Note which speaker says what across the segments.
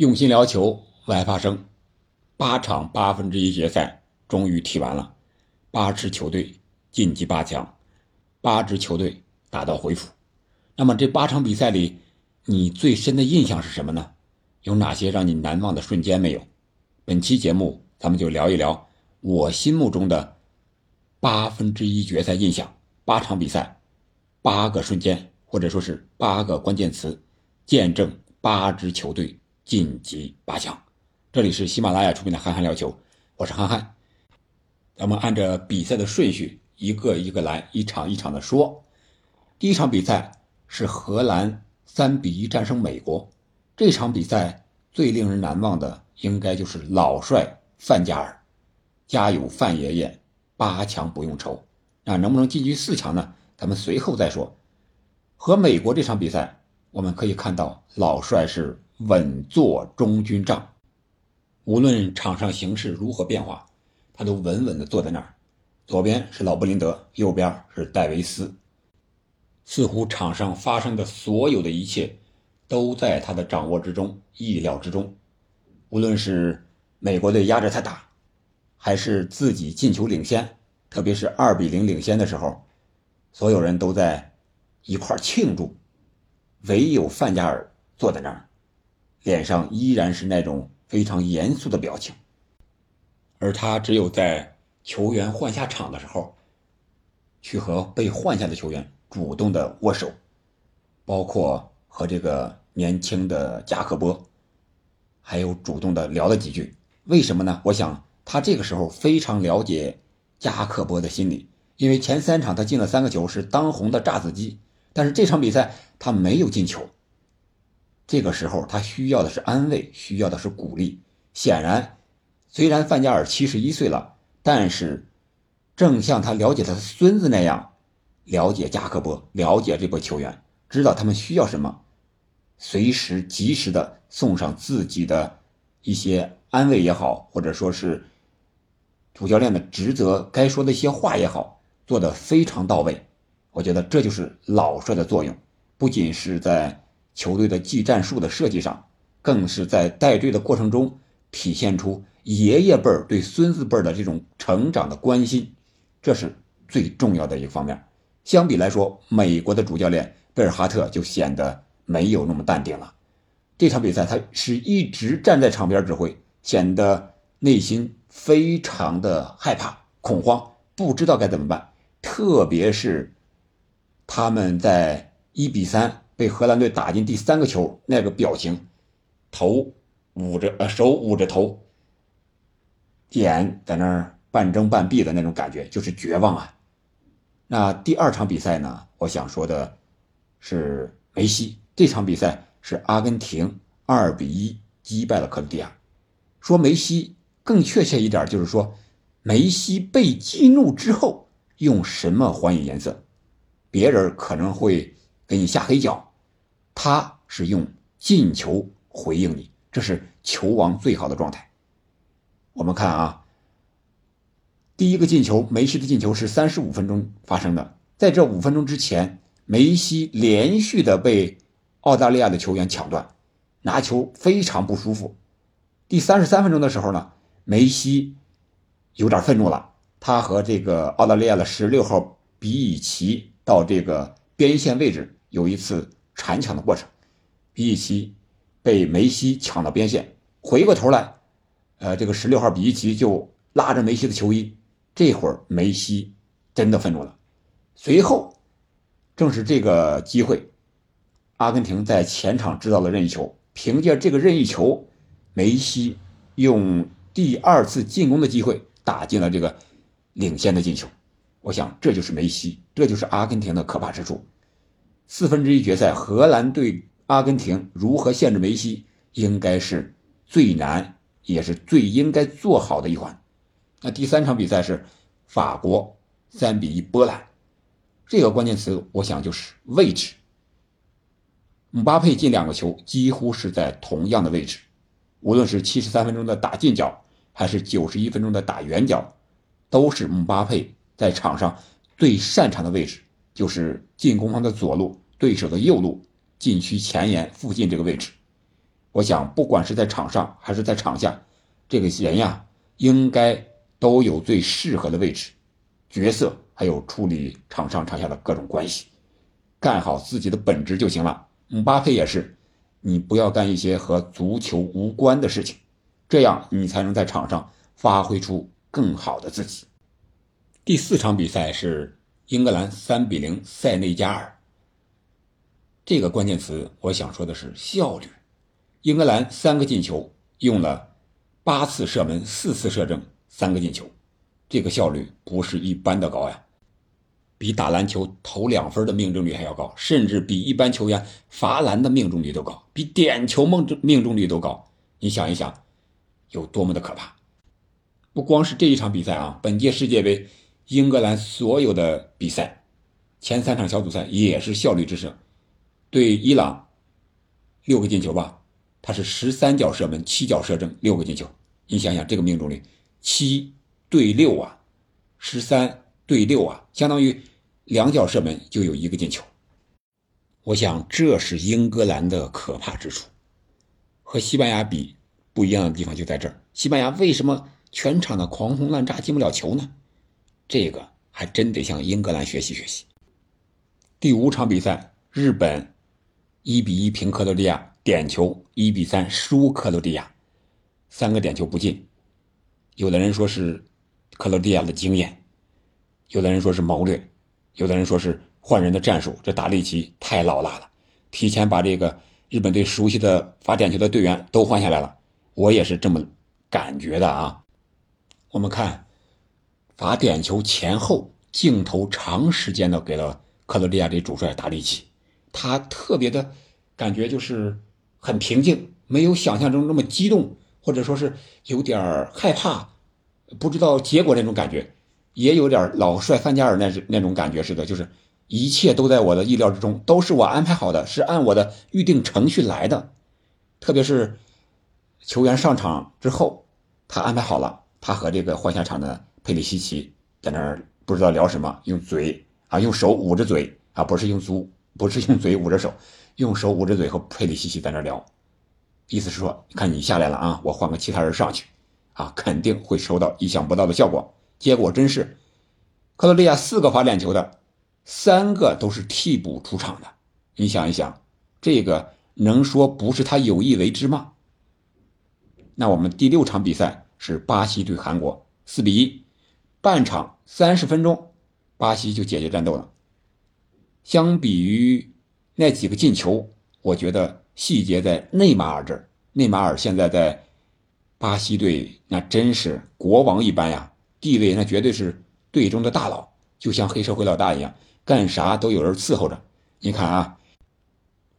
Speaker 1: 用心聊球，爱发声。八场八分之一决赛终于踢完了，八支球队晋级八强，八支球队打道回府。那么这八场比赛里，你最深的印象是什么呢？有哪些让你难忘的瞬间没有？本期节目咱们就聊一聊我心目中的八分之一决赛印象。八场比赛，八个瞬间，或者说是八个关键词，见证八支球队。晋级八强，这里是喜马拉雅出品的《憨憨聊球》，我是憨憨。咱们按照比赛的顺序，一个一个来，一场一场的说。第一场比赛是荷兰三比一战胜美国，这场比赛最令人难忘的应该就是老帅范加尔，加油范爷爷，八强不用愁。那能不能晋级四强呢？咱们随后再说。和美国这场比赛，我们可以看到老帅是。稳坐中军帐，无论场上形势如何变化，他都稳稳地坐在那儿。左边是老布林德，右边是戴维斯，似乎场上发生的所有的一切都在他的掌握之中、意料之中。无论是美国队压着他打，还是自己进球领先，特别是二比零领先的时候，所有人都在一块庆祝，唯有范加尔坐在那儿。脸上依然是那种非常严肃的表情，而他只有在球员换下场的时候，去和被换下的球员主动的握手，包括和这个年轻的加克波，还有主动的聊了几句。为什么呢？我想他这个时候非常了解加克波的心理，因为前三场他进了三个球，是当红的炸子鸡，但是这场比赛他没有进球。这个时候，他需要的是安慰，需要的是鼓励。显然，虽然范加尔七十一岁了，但是正像他了解他的孙子那样，了解加克波，了解这波球员，知道他们需要什么，随时及时的送上自己的一些安慰也好，或者说是主教练的职责该说的一些话也好，做的非常到位。我觉得这就是老帅的作用，不仅是在。球队的技战术的设计上，更是在带队的过程中体现出爷爷辈儿对孙子辈儿的这种成长的关心，这是最重要的一个方面。相比来说，美国的主教练贝尔哈特就显得没有那么淡定了。这场比赛他是一直站在场边指挥，显得内心非常的害怕、恐慌，不知道该怎么办。特别是他们在一比三。被荷兰队打进第三个球，那个表情，头捂着呃手捂着头，眼在那儿半睁半闭的那种感觉，就是绝望啊。那第二场比赛呢？我想说的是梅西。这场比赛是阿根廷二比一击败了克罗地亚。说梅西更确切一点，就是说梅西被激怒之后用什么还以颜色？别人可能会给你下黑脚。他是用进球回应你，这是球王最好的状态。我们看啊，第一个进球，梅西的进球是三十五分钟发生的，在这五分钟之前，梅西连续的被澳大利亚的球员抢断，拿球非常不舒服。第三十三分钟的时候呢，梅西有点愤怒了，他和这个澳大利亚的十六号比以奇到这个边线位置有一次。铲抢的过程，比伊奇被梅西抢到边线，回过头来，呃，这个十六号比伊奇就拉着梅西的球衣。这会儿梅西真的愤怒了。随后，正是这个机会，阿根廷在前场制造了任意球，凭借这个任意球，梅西用第二次进攻的机会打进了这个领先的进球。我想，这就是梅西，这就是阿根廷的可怕之处。四分之一决赛，荷兰对阿根廷如何限制梅西，应该是最难也是最应该做好的一环。那第三场比赛是法国三比一波兰，这个关键词我想就是位置。姆巴佩进两个球几乎是在同样的位置，无论是七十三分钟的打近角，还是九十一分钟的打远角，都是姆巴佩在场上最擅长的位置。就是进攻方的左路，对手的右路，禁区前沿附近这个位置。我想，不管是在场上还是在场下，这个人呀，应该都有最适合的位置、角色，还有处理场上场下的各种关系，干好自己的本职就行了。姆巴佩也是，你不要干一些和足球无关的事情，这样你才能在场上发挥出更好的自己。第四场比赛是英格兰三比零塞内加尔。这个关键词，我想说的是效率。英格兰三个进球用了八次射门，四次射正，三个进球，这个效率不是一般的高呀，比打篮球投两分的命中率还要高，甚至比一般球员罚篮的命中率都高，比点球命中命中率都高。你想一想，有多么的可怕！不光是这一场比赛啊，本届世界杯，英格兰所有的比赛，前三场小组赛也是效率之胜。对伊朗，六个进球吧，他是十三脚射门，七脚射正，六个进球。你想想这个命中率，七对六啊，十三对六啊，相当于两脚射门就有一个进球。我想这是英格兰的可怕之处，和西班牙比不一样的地方就在这儿。西班牙为什么全场的狂轰滥炸进不了球呢？这个还真得向英格兰学习学习。第五场比赛，日本。一比一平克罗地亚，点球一比三输克罗地亚，三个点球不进。有的人说是克罗地亚的经验，有的人说是谋略，有的人说是换人的战术。这达利奇太老辣了，提前把这个日本队熟悉的罚点球的队员都换下来了。我也是这么感觉的啊。我们看罚点球前后镜头长时间的给了克罗地亚这主帅达利奇。他特别的感觉就是很平静，没有想象中那么激动，或者说是有点害怕，不知道结果那种感觉，也有点老帅范加尔那那种感觉似的，就是一切都在我的意料之中，都是我安排好的，是按我的预定程序来的。特别是球员上场之后，他安排好了，他和这个换下场的佩里西奇在那儿不知道聊什么，用嘴啊，用手捂着嘴啊，不是用足。不是用嘴捂着手，用手捂着嘴和佩里西奇在那聊，意思是说，看你下来了啊，我换个其他人上去，啊，肯定会收到意想不到的效果。结果真是，克罗地亚四个罚点球的，三个都是替补出场的。你想一想，这个能说不是他有意为之吗？那我们第六场比赛是巴西对韩国，四比一，半场三十分钟，巴西就解决战斗了。相比于那几个进球，我觉得细节在内马尔这儿。内马尔现在在巴西队那真是国王一般呀，地位那绝对是队中的大佬，就像黑社会老大一样，干啥都有人伺候着。你看啊，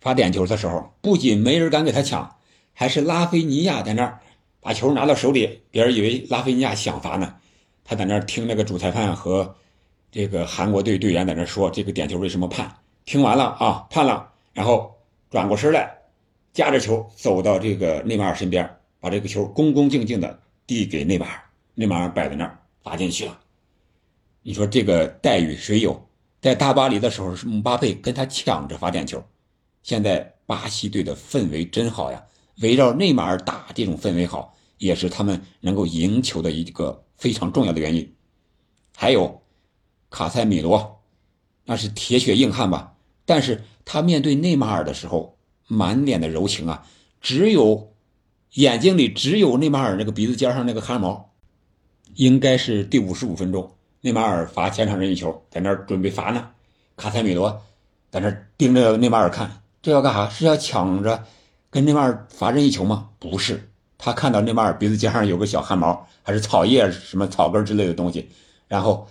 Speaker 1: 罚点球的时候，不仅没人敢给他抢，还是拉菲尼亚在那儿把球拿到手里，别人以为拉菲尼亚想罚呢，他在那儿听那个主裁判和。这个韩国队队员在那儿说：“这个点球为什么判？”听完了啊，判了，然后转过身来，夹着球走到这个内马尔身边，把这个球恭恭敬敬的递给内马尔。内马尔摆在那儿罚进去了。你说这个待遇谁有？在大巴黎的时候是姆巴佩跟他抢着罚点球，现在巴西队的氛围真好呀，围绕内马尔打，这种氛围好，也是他们能够赢球的一个非常重要的原因。还有。卡塞米罗，那是铁血硬汉吧？但是他面对内马尔的时候，满脸的柔情啊，只有眼睛里只有内马尔那个鼻子尖上那个汗毛。应该是第五十五分钟，内马尔罚前场任意球，在那儿准备罚呢。卡塞米罗在那盯着内马尔看，这要干啥？是要抢着跟内马尔罚任意球吗？不是，他看到内马尔鼻子尖上有个小汗毛，还是草叶什么草根之类的东西，然后。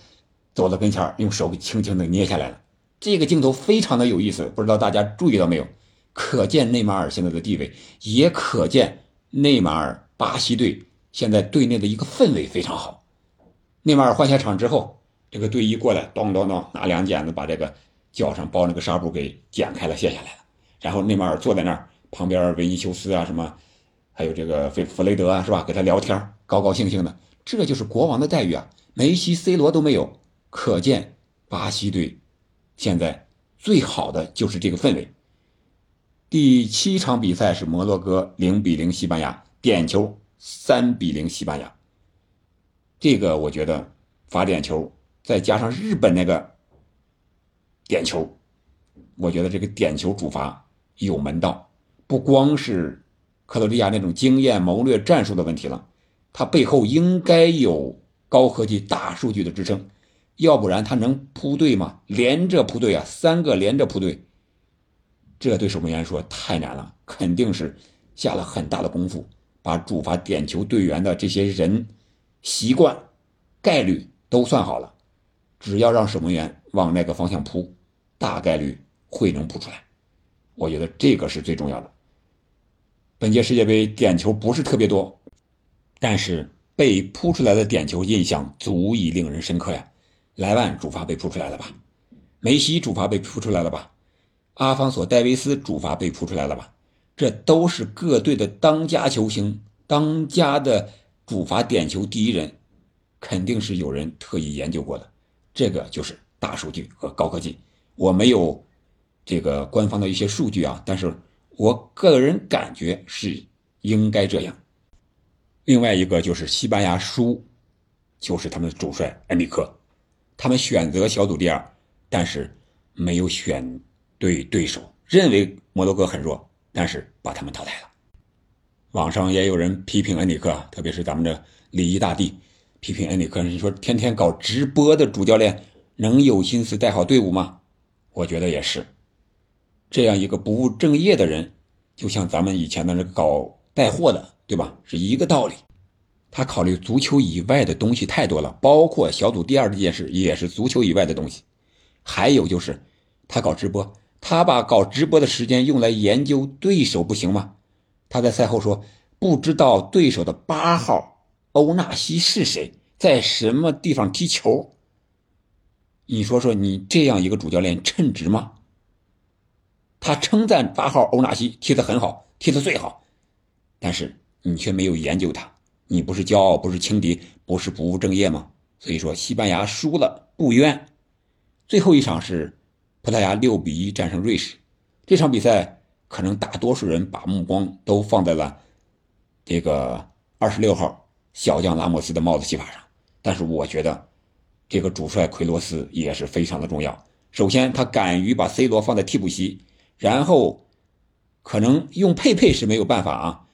Speaker 1: 走到跟前用手给轻轻的捏下来了。这个镜头非常的有意思，不知道大家注意到没有？可见内马尔现在的地位，也可见内马尔巴西队现在队内的一个氛围非常好。内马尔换下场之后，这个队医过来，咚咚咚，拿两剪子把这个脚上包那个纱布给剪开了，卸下来了。然后内马尔坐在那儿，旁边维尼修斯啊什么，还有这个弗弗雷德啊，是吧？跟他聊天，高高兴兴的。这就是国王的待遇啊！梅西、C 罗都没有。可见，巴西队现在最好的就是这个氛围。第七场比赛是摩洛哥零比零西班牙，点球三比零西班牙。这个我觉得罚点球，再加上日本那个点球，我觉得这个点球主罚有门道，不光是克罗地亚那种经验谋略战术的问题了，它背后应该有高科技大数据的支撑，要不然他能扑队吗？连着扑队啊，三个连着扑队。这对守门员说太难了，肯定是下了很大的功夫，把主罚点球队员的这些人习惯、概率都算好了，只要让守门员往那个方向扑，大概率会能扑出来。我觉得这个是最重要的。本届世界杯点球不是特别多，但是被扑出来的点球印象足以令人深刻呀。莱万主罚被扑出来了吧？梅西主罚被扑出来了吧？阿方索·戴维斯主罚被扑出来了吧？这都是各队的当家球星，当家的主罚点球第一人，肯定是有人特意研究过的。这个就是大数据和高科技。我没有这个官方的一些数据啊，但是我个人感觉是应该这样。另外一个就是西班牙输，就是他们的主帅恩里克，他们选择小组第二，但是没有选。对对手认为摩洛哥很弱，但是把他们淘汰了。网上也有人批评恩里克，特别是咱们的礼仪大帝，批评恩里克。你说天天搞直播的主教练能有心思带好队伍吗？我觉得也是。这样一个不务正业的人，就像咱们以前的那个搞带货的，对吧？是一个道理。他考虑足球以外的东西太多了，包括小组第二这件事也是足球以外的东西。还有就是他搞直播。他把搞直播的时间用来研究对手不行吗？他在赛后说：“不知道对手的八号欧纳西是谁，在什么地方踢球。”你说说，你这样一个主教练称职吗？他称赞八号欧纳西踢得很好，踢得最好，但是你却没有研究他，你不是骄傲，不是轻敌，不是不务正业吗？所以说，西班牙输了不冤。最后一场是。葡萄牙六比一战胜瑞士，这场比赛可能大多数人把目光都放在了这个二十六号小将拉莫斯的帽子戏法上，但是我觉得这个主帅奎罗斯也是非常的重要。首先，他敢于把 C 罗放在替补席，然后可能用佩佩是没有办法啊，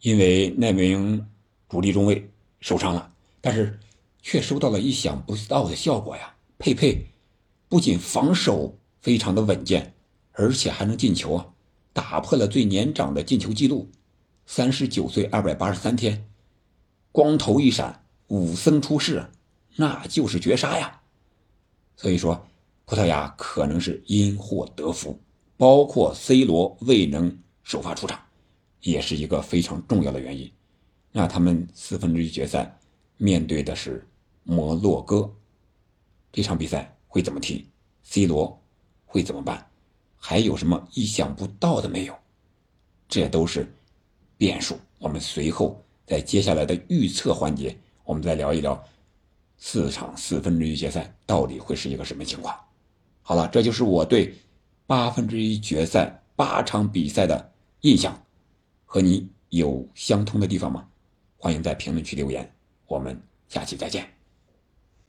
Speaker 1: 因为那名主力中卫受伤了，但是却收到了意想不到的效果呀，佩佩。不仅防守非常的稳健，而且还能进球啊！打破了最年长的进球记录，三十九岁二百八十三天，光头一闪，武僧出世，那就是绝杀呀！所以说，葡萄牙可能是因祸得福，包括 C 罗未能首发出场，也是一个非常重要的原因。那他们四分之一决赛面对的是摩洛哥，这场比赛。会怎么踢？C 罗会怎么办？还有什么意想不到的没有？这都是变数。我们随后在接下来的预测环节，我们再聊一聊四场四分之一决赛到底会是一个什么情况。好了，这就是我对八分之一决赛八场比赛的印象，和你有相通的地方吗？欢迎在评论区留言。我们下期再见。